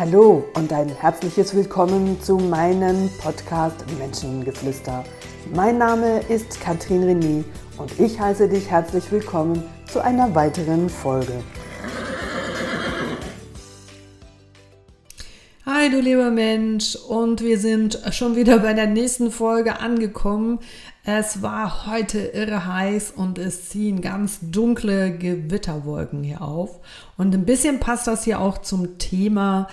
Hallo und ein herzliches Willkommen zu meinem Podcast Menschengeflüster. Mein Name ist Katrin René und ich heiße dich herzlich willkommen zu einer weiteren Folge. Hi du lieber Mensch und wir sind schon wieder bei der nächsten Folge angekommen. Es war heute irre heiß und es ziehen ganz dunkle Gewitterwolken hier auf. Und ein bisschen passt das hier auch zum Thema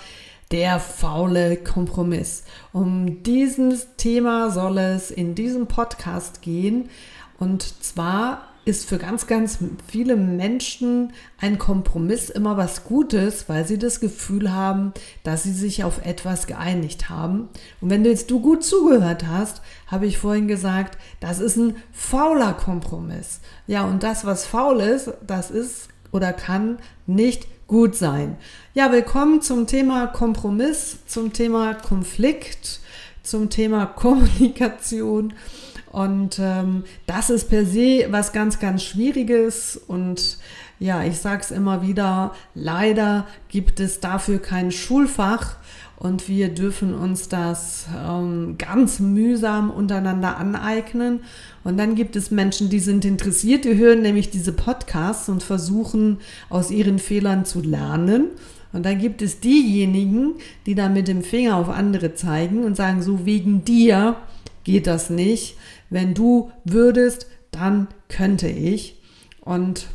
der faule Kompromiss. Um dieses Thema soll es in diesem Podcast gehen. Und zwar ist für ganz, ganz viele Menschen ein Kompromiss immer was Gutes, weil sie das Gefühl haben, dass sie sich auf etwas geeinigt haben. Und wenn du jetzt du gut zugehört hast, habe ich vorhin gesagt, das ist ein fauler Kompromiss. Ja, und das, was faul ist, das ist oder kann nicht gut sein. Ja, willkommen zum Thema Kompromiss, zum Thema Konflikt, zum Thema Kommunikation. Und ähm, das ist per se was ganz, ganz Schwieriges. Und ja, ich sage es immer wieder, leider gibt es dafür kein Schulfach. Und wir dürfen uns das ähm, ganz mühsam untereinander aneignen. Und dann gibt es Menschen, die sind interessiert, die hören nämlich diese Podcasts und versuchen aus ihren Fehlern zu lernen. Und dann gibt es diejenigen, die da mit dem Finger auf andere zeigen und sagen, so wegen dir geht das nicht wenn du würdest, dann könnte ich. Und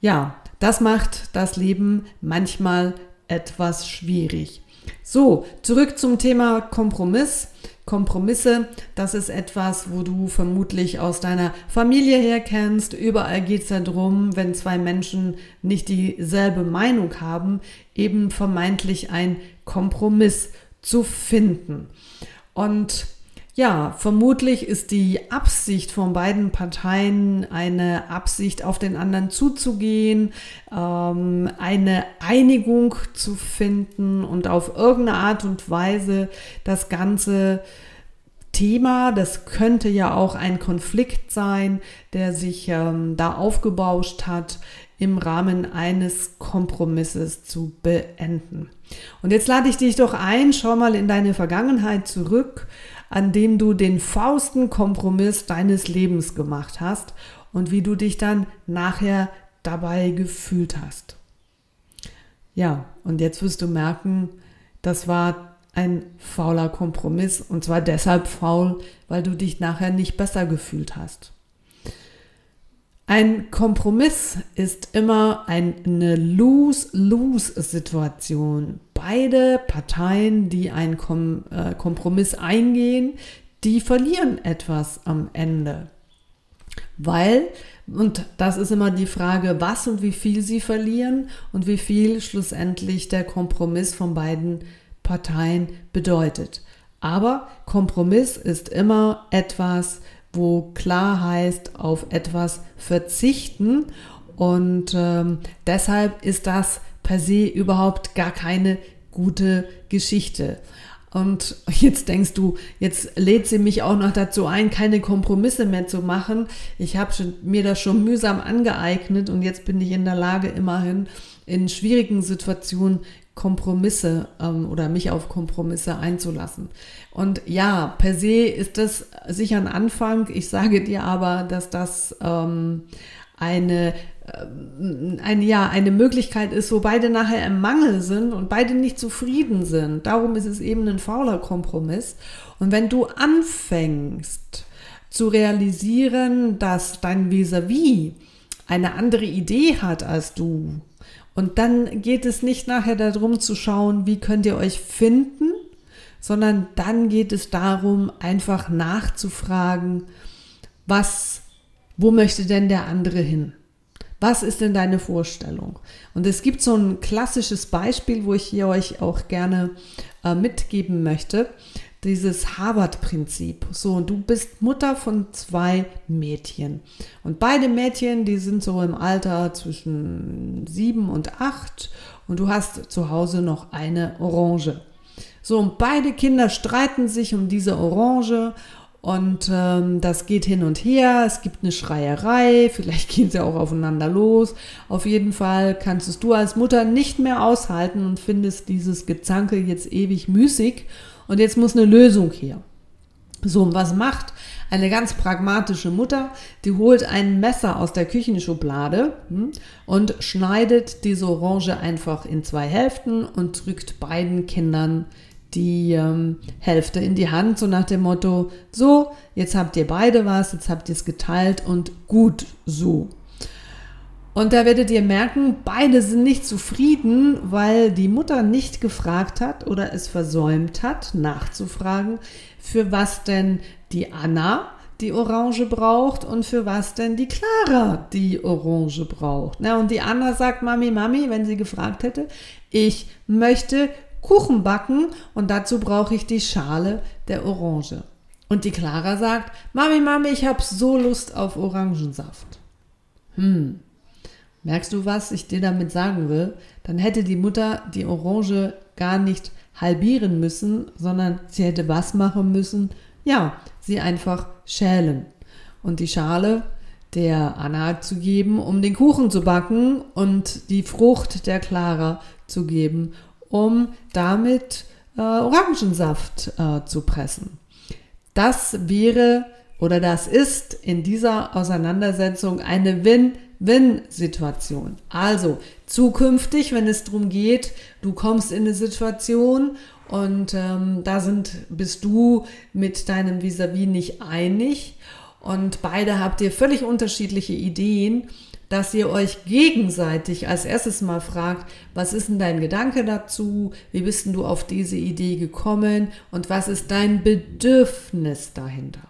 ja, das macht das Leben manchmal etwas schwierig. So, zurück zum Thema Kompromiss. Kompromisse, das ist etwas, wo du vermutlich aus deiner Familie her kennst. Überall geht es darum, wenn zwei Menschen nicht dieselbe Meinung haben, eben vermeintlich ein Kompromiss zu finden. Und ja, vermutlich ist die Absicht von beiden Parteien eine Absicht, auf den anderen zuzugehen, ähm, eine Einigung zu finden und auf irgendeine Art und Weise das Ganze Thema, das könnte ja auch ein Konflikt sein, der sich ähm, da aufgebauscht hat, im Rahmen eines Kompromisses zu beenden. Und jetzt lade ich dich doch ein, schau mal in deine Vergangenheit zurück an dem du den fausten Kompromiss deines Lebens gemacht hast und wie du dich dann nachher dabei gefühlt hast. Ja, und jetzt wirst du merken, das war ein fauler Kompromiss und zwar deshalb faul, weil du dich nachher nicht besser gefühlt hast. Ein Kompromiss ist immer eine Lose-Lose-Situation. Beide Parteien, die einen Kom äh, Kompromiss eingehen, die verlieren etwas am Ende. Weil, und das ist immer die Frage, was und wie viel sie verlieren und wie viel schlussendlich der Kompromiss von beiden Parteien bedeutet. Aber Kompromiss ist immer etwas, wo klar heißt, auf etwas verzichten. Und ähm, deshalb ist das per se überhaupt gar keine gute Geschichte. Und jetzt denkst du, jetzt lädt sie mich auch noch dazu ein, keine Kompromisse mehr zu machen. Ich habe mir das schon mühsam angeeignet und jetzt bin ich in der Lage, immerhin in schwierigen Situationen Kompromisse ähm, oder mich auf Kompromisse einzulassen. Und ja, per se ist das sicher ein Anfang. Ich sage dir aber, dass das ähm, eine, äh, eine, ja, eine Möglichkeit ist, wo beide nachher im Mangel sind und beide nicht zufrieden sind. Darum ist es eben ein fauler Kompromiss. Und wenn du anfängst zu realisieren, dass dein Vis-à-vis -vis eine andere Idee hat als du, und dann geht es nicht nachher darum zu schauen, wie könnt ihr euch finden, sondern dann geht es darum, einfach nachzufragen, was, wo möchte denn der andere hin? Was ist denn deine Vorstellung? Und es gibt so ein klassisches Beispiel, wo ich hier euch auch gerne äh, mitgeben möchte dieses Harvard-Prinzip. So, und du bist Mutter von zwei Mädchen. Und beide Mädchen, die sind so im Alter zwischen sieben und acht. Und du hast zu Hause noch eine Orange. So, und beide Kinder streiten sich um diese Orange. Und ähm, das geht hin und her, es gibt eine Schreierei, vielleicht gehen sie auch aufeinander los. Auf jeden Fall kannst es du als Mutter nicht mehr aushalten und findest dieses Gezanke jetzt ewig müßig. Und jetzt muss eine Lösung her. So, und was macht eine ganz pragmatische Mutter? Die holt ein Messer aus der Küchenschublade hm, und schneidet diese Orange einfach in zwei Hälften und drückt beiden Kindern die ähm, Hälfte in die Hand, so nach dem Motto, so, jetzt habt ihr beide was, jetzt habt ihr es geteilt und gut so. Und da werdet ihr merken, beide sind nicht zufrieden, weil die Mutter nicht gefragt hat oder es versäumt hat, nachzufragen, für was denn die Anna die Orange braucht und für was denn die Clara die Orange braucht. Na, und die Anna sagt, Mami, Mami, wenn sie gefragt hätte, ich möchte Kuchen backen und dazu brauche ich die Schale der Orange. Und die Clara sagt, Mami, Mami, ich habe so Lust auf Orangensaft. Hm, Merkst du, was ich dir damit sagen will? Dann hätte die Mutter die Orange gar nicht halbieren müssen, sondern sie hätte was machen müssen? Ja, sie einfach schälen. Und die Schale der Anna zu geben, um den Kuchen zu backen und die Frucht der Clara zu geben, um damit äh, Orangensaft äh, zu pressen. Das wäre oder das ist in dieser Auseinandersetzung eine Win- Win-Situation. Also zukünftig, wenn es darum geht, du kommst in eine Situation und ähm, da sind, bist du mit deinem Vis-a-vis -vis nicht einig und beide habt ihr völlig unterschiedliche Ideen, dass ihr euch gegenseitig als erstes mal fragt, was ist denn dein Gedanke dazu? Wie bist denn du auf diese Idee gekommen? Und was ist dein Bedürfnis dahinter?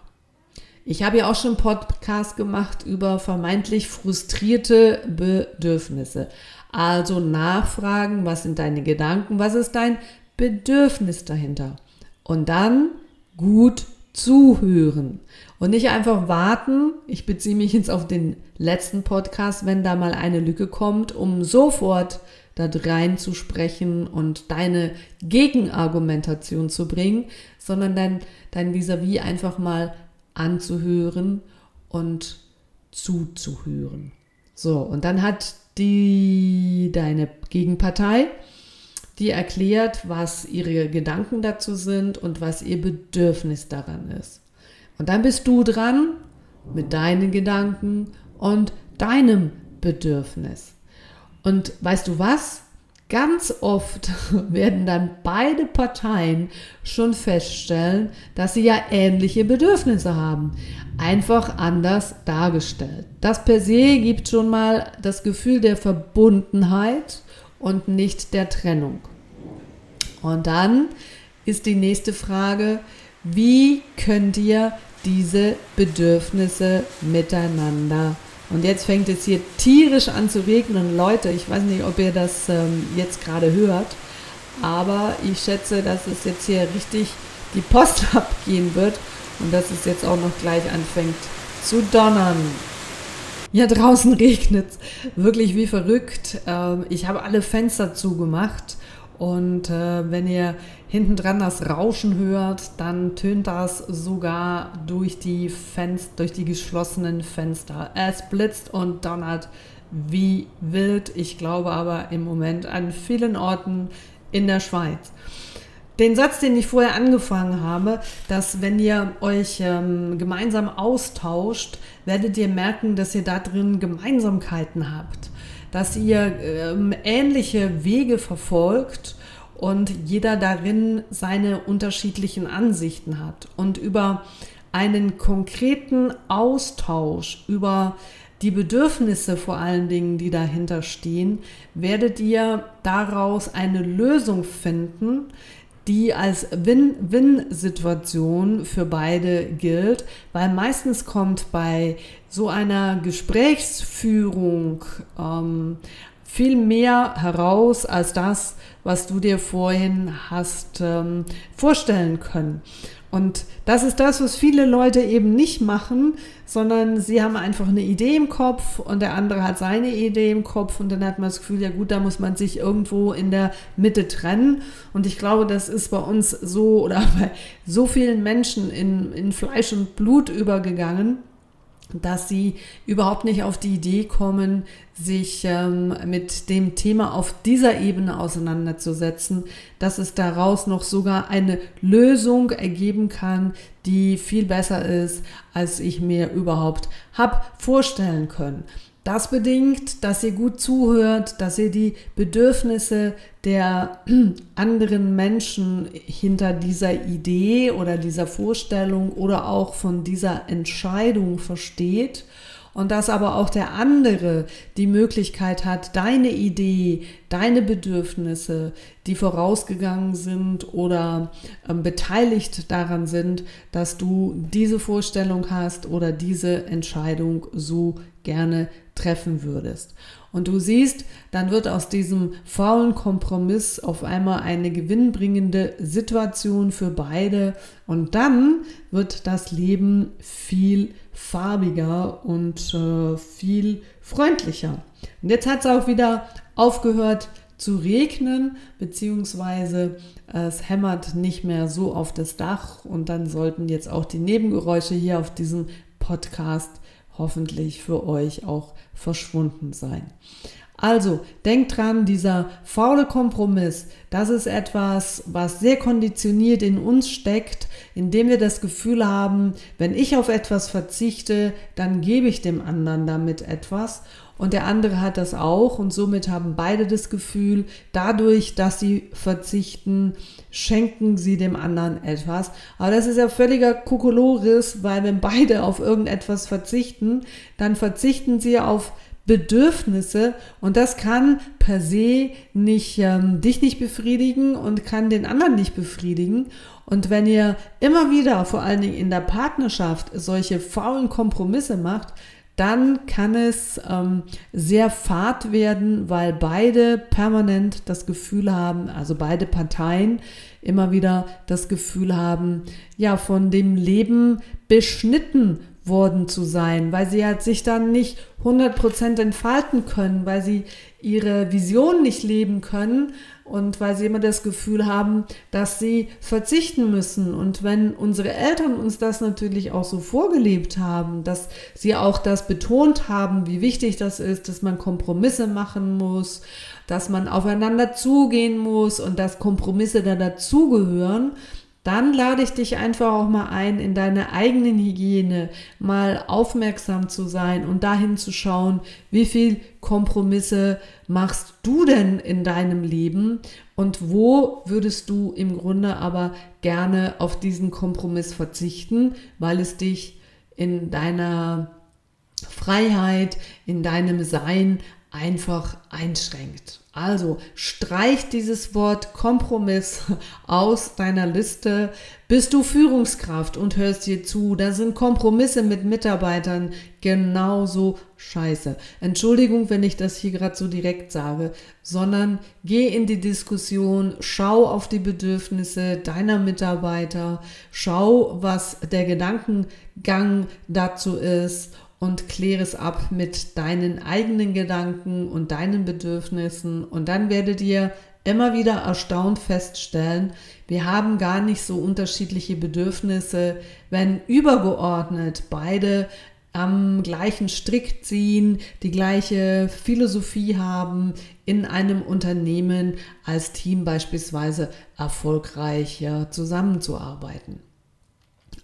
Ich habe ja auch schon einen Podcast gemacht über vermeintlich frustrierte Bedürfnisse. Also nachfragen, was sind deine Gedanken, was ist dein Bedürfnis dahinter? Und dann gut zuhören und nicht einfach warten. Ich beziehe mich jetzt auf den letzten Podcast, wenn da mal eine Lücke kommt, um sofort da rein zu sprechen und deine Gegenargumentation zu bringen, sondern dein, dein Vis-a-vis -vis einfach mal anzuhören und zuzuhören. So, und dann hat die deine Gegenpartei, die erklärt, was ihre Gedanken dazu sind und was ihr Bedürfnis daran ist. Und dann bist du dran mit deinen Gedanken und deinem Bedürfnis. Und weißt du was? Ganz oft werden dann beide Parteien schon feststellen, dass sie ja ähnliche Bedürfnisse haben, einfach anders dargestellt. Das per se gibt schon mal das Gefühl der Verbundenheit und nicht der Trennung. Und dann ist die nächste Frage, wie könnt ihr diese Bedürfnisse miteinander und jetzt fängt es hier tierisch an zu regnen. Leute, ich weiß nicht, ob ihr das ähm, jetzt gerade hört, aber ich schätze, dass es jetzt hier richtig die Post abgehen wird und dass es jetzt auch noch gleich anfängt zu donnern. Ja, draußen regnet es wirklich wie verrückt. Ähm, ich habe alle Fenster zugemacht und äh, wenn ihr hinten dran das Rauschen hört, dann tönt das sogar durch die Fenster, durch die geschlossenen Fenster. Es blitzt und donnert wie wild. Ich glaube aber im Moment an vielen Orten in der Schweiz. Den Satz, den ich vorher angefangen habe, dass wenn ihr euch ähm, gemeinsam austauscht, werdet ihr merken, dass ihr da drin Gemeinsamkeiten habt dass ihr ähm, ähnliche Wege verfolgt und jeder darin seine unterschiedlichen Ansichten hat. Und über einen konkreten Austausch, über die Bedürfnisse vor allen Dingen, die dahinter stehen, werdet ihr daraus eine Lösung finden, die als Win-Win-Situation für beide gilt, weil meistens kommt bei so einer Gesprächsführung ähm, viel mehr heraus als das, was du dir vorhin hast ähm, vorstellen können. Und das ist das, was viele Leute eben nicht machen, sondern sie haben einfach eine Idee im Kopf und der andere hat seine Idee im Kopf und dann hat man das Gefühl, ja gut, da muss man sich irgendwo in der Mitte trennen. Und ich glaube, das ist bei uns so oder bei so vielen Menschen in, in Fleisch und Blut übergegangen dass sie überhaupt nicht auf die Idee kommen, sich ähm, mit dem Thema auf dieser Ebene auseinanderzusetzen, dass es daraus noch sogar eine Lösung ergeben kann, die viel besser ist, als ich mir überhaupt hab vorstellen können. Das bedingt, dass ihr gut zuhört, dass ihr die Bedürfnisse der anderen Menschen hinter dieser Idee oder dieser Vorstellung oder auch von dieser Entscheidung versteht. Und dass aber auch der andere die Möglichkeit hat, deine Idee, deine Bedürfnisse, die vorausgegangen sind oder ähm, beteiligt daran sind, dass du diese Vorstellung hast oder diese Entscheidung so gerne treffen würdest. Und du siehst, dann wird aus diesem faulen Kompromiss auf einmal eine gewinnbringende Situation für beide und dann wird das Leben viel farbiger und äh, viel freundlicher. Und jetzt hat es auch wieder aufgehört zu regnen, beziehungsweise es hämmert nicht mehr so auf das Dach und dann sollten jetzt auch die Nebengeräusche hier auf diesem Podcast hoffentlich für euch auch verschwunden sein. Also, denkt dran, dieser faule Kompromiss, das ist etwas, was sehr konditioniert in uns steckt, indem wir das Gefühl haben, wenn ich auf etwas verzichte, dann gebe ich dem anderen damit etwas und der andere hat das auch und somit haben beide das Gefühl, dadurch, dass sie verzichten, schenken sie dem anderen etwas. Aber das ist ja völliger Kokolores, weil wenn beide auf irgendetwas verzichten, dann verzichten sie auf Bedürfnisse und das kann per se nicht ähm, dich nicht befriedigen und kann den anderen nicht befriedigen. Und wenn ihr immer wieder, vor allen Dingen in der Partnerschaft, solche faulen Kompromisse macht, dann kann es ähm, sehr fad werden, weil beide permanent das Gefühl haben, also beide Parteien immer wieder das Gefühl haben, ja, von dem Leben beschnitten worden zu sein, weil sie halt sich dann nicht 100% entfalten können, weil sie ihre Vision nicht leben können und weil sie immer das Gefühl haben, dass sie verzichten müssen. Und wenn unsere Eltern uns das natürlich auch so vorgelebt haben, dass sie auch das betont haben, wie wichtig das ist, dass man Kompromisse machen muss, dass man aufeinander zugehen muss und dass Kompromisse da dazugehören, dann lade ich dich einfach auch mal ein, in deine eigenen Hygiene mal aufmerksam zu sein und dahin zu schauen, wie viel Kompromisse machst du denn in deinem Leben und wo würdest du im Grunde aber gerne auf diesen Kompromiss verzichten, weil es dich in deiner Freiheit, in deinem Sein einfach einschränkt. Also streich dieses Wort Kompromiss aus deiner Liste. Bist du Führungskraft und hörst dir zu, da sind Kompromisse mit Mitarbeitern genauso scheiße. Entschuldigung, wenn ich das hier gerade so direkt sage, sondern geh in die Diskussion, schau auf die Bedürfnisse deiner Mitarbeiter, schau, was der Gedankengang dazu ist und kläre es ab mit deinen eigenen Gedanken und deinen Bedürfnissen und dann werdet ihr immer wieder erstaunt feststellen, wir haben gar nicht so unterschiedliche Bedürfnisse, wenn übergeordnet beide am gleichen Strick ziehen, die gleiche Philosophie haben, in einem Unternehmen als Team beispielsweise erfolgreich zusammenzuarbeiten.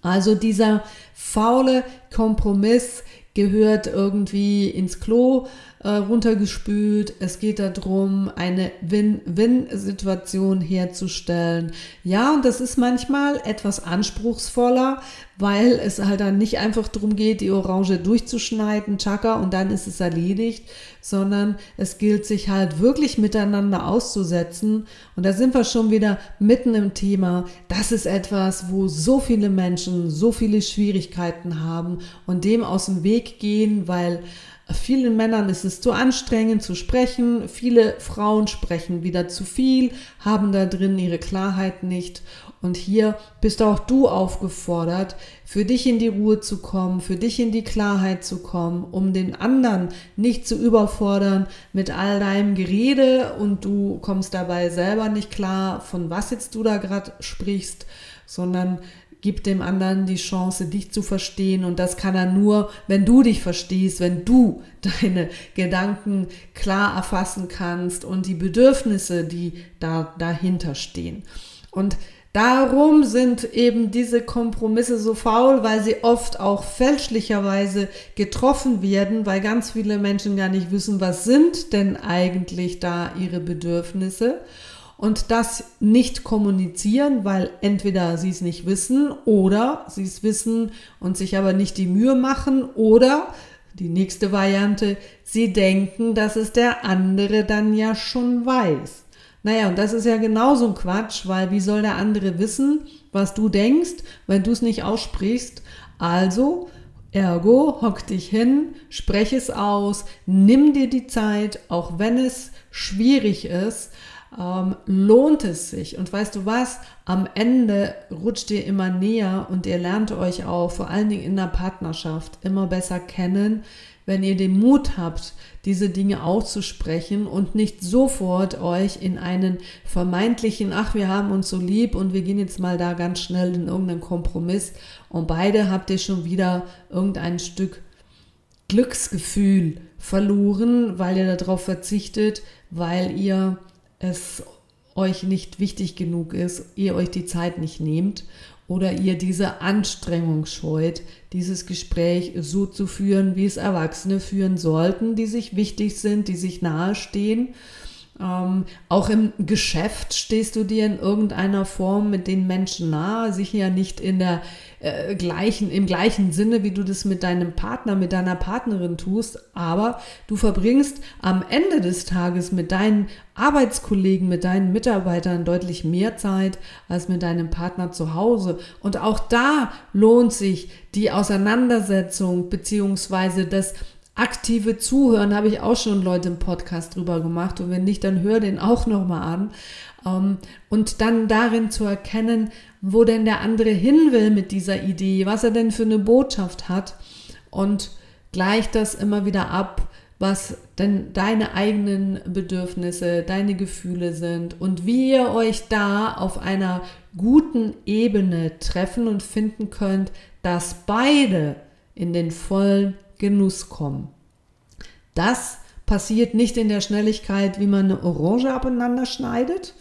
Also dieser faule Kompromiss gehört irgendwie ins Klo äh, runtergespült. Es geht darum, eine Win-Win-Situation herzustellen. Ja, und das ist manchmal etwas anspruchsvoller, weil es halt dann nicht einfach darum geht, die Orange durchzuschneiden, tschakka, und dann ist es erledigt, sondern es gilt sich halt wirklich miteinander auszusetzen. Und da sind wir schon wieder mitten im Thema. Das ist etwas, wo so viele Menschen so viele Schwierigkeiten haben und dem aus dem Weg gehen, weil vielen Männern ist es zu anstrengend zu sprechen. Viele Frauen sprechen wieder zu viel, haben da drin ihre Klarheit nicht. Und hier bist auch du aufgefordert, für dich in die Ruhe zu kommen, für dich in die Klarheit zu kommen, um den anderen nicht zu überfordern mit all deinem Gerede und du kommst dabei selber nicht klar, von was jetzt du da gerade sprichst, sondern Gib dem anderen die Chance, dich zu verstehen. Und das kann er nur, wenn du dich verstehst, wenn du deine Gedanken klar erfassen kannst und die Bedürfnisse, die da dahinter stehen. Und Darum sind eben diese Kompromisse so faul, weil sie oft auch fälschlicherweise getroffen werden, weil ganz viele Menschen gar nicht wissen, was sind denn eigentlich da ihre Bedürfnisse und das nicht kommunizieren, weil entweder sie es nicht wissen oder sie es wissen und sich aber nicht die Mühe machen oder die nächste Variante, sie denken, dass es der andere dann ja schon weiß. Naja, und das ist ja genauso ein Quatsch, weil wie soll der andere wissen, was du denkst, wenn du es nicht aussprichst? Also, ergo, hock dich hin, sprech es aus, nimm dir die Zeit, auch wenn es schwierig ist, ähm, lohnt es sich. Und weißt du was? Am Ende rutscht ihr immer näher und ihr lernt euch auch, vor allen Dingen in der Partnerschaft, immer besser kennen, wenn ihr den Mut habt, diese Dinge auszusprechen und nicht sofort euch in einen vermeintlichen, ach, wir haben uns so lieb und wir gehen jetzt mal da ganz schnell in irgendeinen Kompromiss und beide habt ihr schon wieder irgendein Stück Glücksgefühl verloren, weil ihr darauf verzichtet, weil ihr es euch nicht wichtig genug ist, ihr euch die Zeit nicht nehmt oder ihr diese Anstrengung scheut, dieses Gespräch so zu führen, wie es Erwachsene führen sollten, die sich wichtig sind, die sich nahestehen. Ähm, auch im Geschäft stehst du dir in irgendeiner Form mit den Menschen nahe, sicher nicht in der äh, gleichen, im gleichen Sinne, wie du das mit deinem Partner, mit deiner Partnerin tust, aber du verbringst am Ende des Tages mit deinen Arbeitskollegen, mit deinen Mitarbeitern deutlich mehr Zeit als mit deinem Partner zu Hause. Und auch da lohnt sich die Auseinandersetzung beziehungsweise das aktive Zuhören, habe ich auch schon Leute im Podcast drüber gemacht. Und wenn nicht, dann hör den auch nochmal an. Ähm, und dann darin zu erkennen, wo denn der andere hin will mit dieser Idee, was er denn für eine Botschaft hat und gleicht das immer wieder ab, was denn deine eigenen Bedürfnisse, deine Gefühle sind und wie ihr euch da auf einer guten Ebene treffen und finden könnt, dass beide in den vollen Genuss kommen. Das passiert nicht in der Schnelligkeit, wie man eine Orange abeinander schneidet,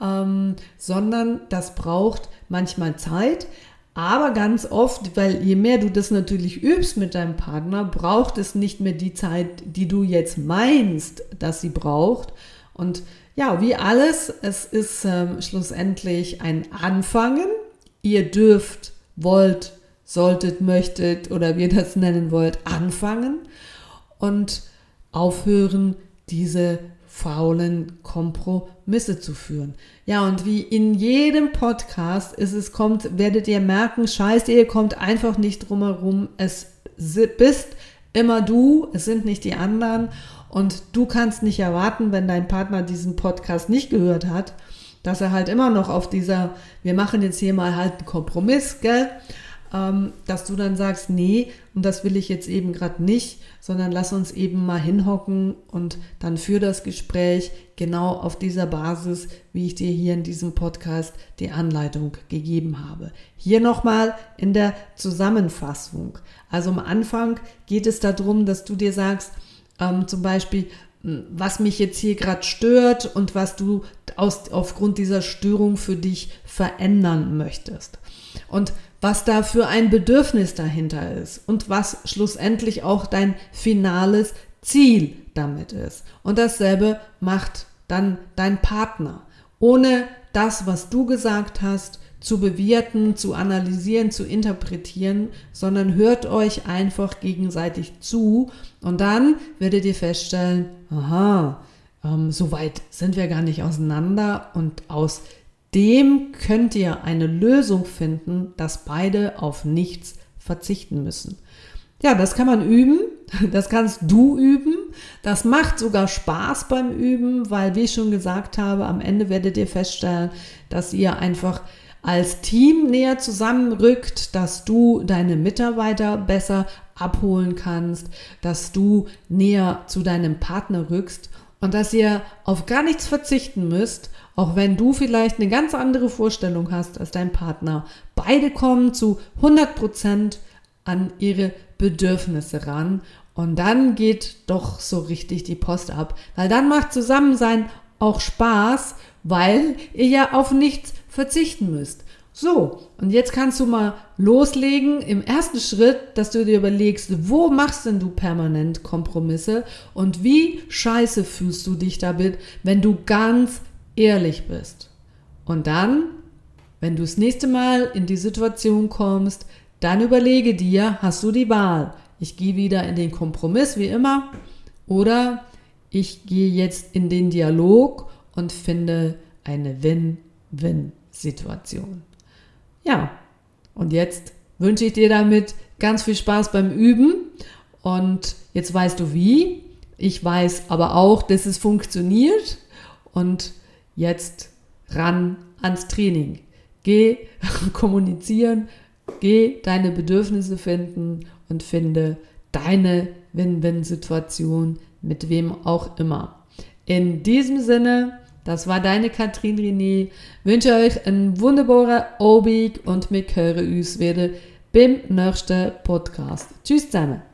ähm, sondern das braucht manchmal Zeit. Aber ganz oft, weil je mehr du das natürlich übst mit deinem Partner, braucht es nicht mehr die Zeit, die du jetzt meinst, dass sie braucht. Und ja, wie alles, es ist ähm, schlussendlich ein Anfangen. Ihr dürft, wollt, solltet, möchtet oder wie ihr das nennen wollt, anfangen und aufhören, diese faulen Kompromisse zu führen. Ja, und wie in jedem Podcast ist es kommt, werdet ihr merken, scheiße, ihr kommt einfach nicht drumherum. Es bist immer du, es sind nicht die anderen. Und du kannst nicht erwarten, wenn dein Partner diesen Podcast nicht gehört hat, dass er halt immer noch auf dieser, wir machen jetzt hier mal halt einen Kompromiss, gell? Ähm, dass du dann sagst, nee, und das will ich jetzt eben gerade nicht, sondern lass uns eben mal hinhocken und dann für das Gespräch genau auf dieser Basis, wie ich dir hier in diesem Podcast die Anleitung gegeben habe. Hier nochmal in der Zusammenfassung. Also am Anfang geht es darum, dass du dir sagst, ähm, zum Beispiel, was mich jetzt hier gerade stört und was du aus, aufgrund dieser Störung für dich verändern möchtest. Und was da für ein Bedürfnis dahinter ist und was schlussendlich auch dein finales Ziel damit ist. Und dasselbe macht dann dein Partner. Ohne das, was du gesagt hast, zu bewerten, zu analysieren, zu interpretieren, sondern hört euch einfach gegenseitig zu und dann werdet ihr feststellen, aha, ähm, so weit sind wir gar nicht auseinander und aus dem könnt ihr eine Lösung finden, dass beide auf nichts verzichten müssen. Ja, das kann man üben. Das kannst du üben. Das macht sogar Spaß beim Üben, weil, wie ich schon gesagt habe, am Ende werdet ihr feststellen, dass ihr einfach als Team näher zusammenrückt, dass du deine Mitarbeiter besser abholen kannst, dass du näher zu deinem Partner rückst und dass ihr auf gar nichts verzichten müsst, auch wenn du vielleicht eine ganz andere Vorstellung hast als dein Partner. Beide kommen zu 100 Prozent an ihre Bedürfnisse ran und dann geht doch so richtig die Post ab, weil dann macht Zusammensein auch Spaß, weil ihr ja auf nichts verzichten müsst. So, und jetzt kannst du mal loslegen im ersten Schritt, dass du dir überlegst, wo machst denn du permanent Kompromisse und wie scheiße fühlst du dich damit, wenn du ganz ehrlich bist. Und dann, wenn du das nächste Mal in die Situation kommst, dann überlege dir, hast du die Wahl? Ich gehe wieder in den Kompromiss wie immer oder ich gehe jetzt in den Dialog und finde eine Win-Win-Situation. Ja, und jetzt wünsche ich dir damit ganz viel Spaß beim Üben. Und jetzt weißt du wie. Ich weiß aber auch, dass es funktioniert. Und jetzt ran ans Training. Geh kommunizieren, geh deine Bedürfnisse finden und finde deine Win-Win-Situation mit wem auch immer. In diesem Sinne, das war deine Katrin René. Wünsche euch einen wunderbaren Abend und wir hören uns wieder beim nächsten Podcast. Tschüss zusammen.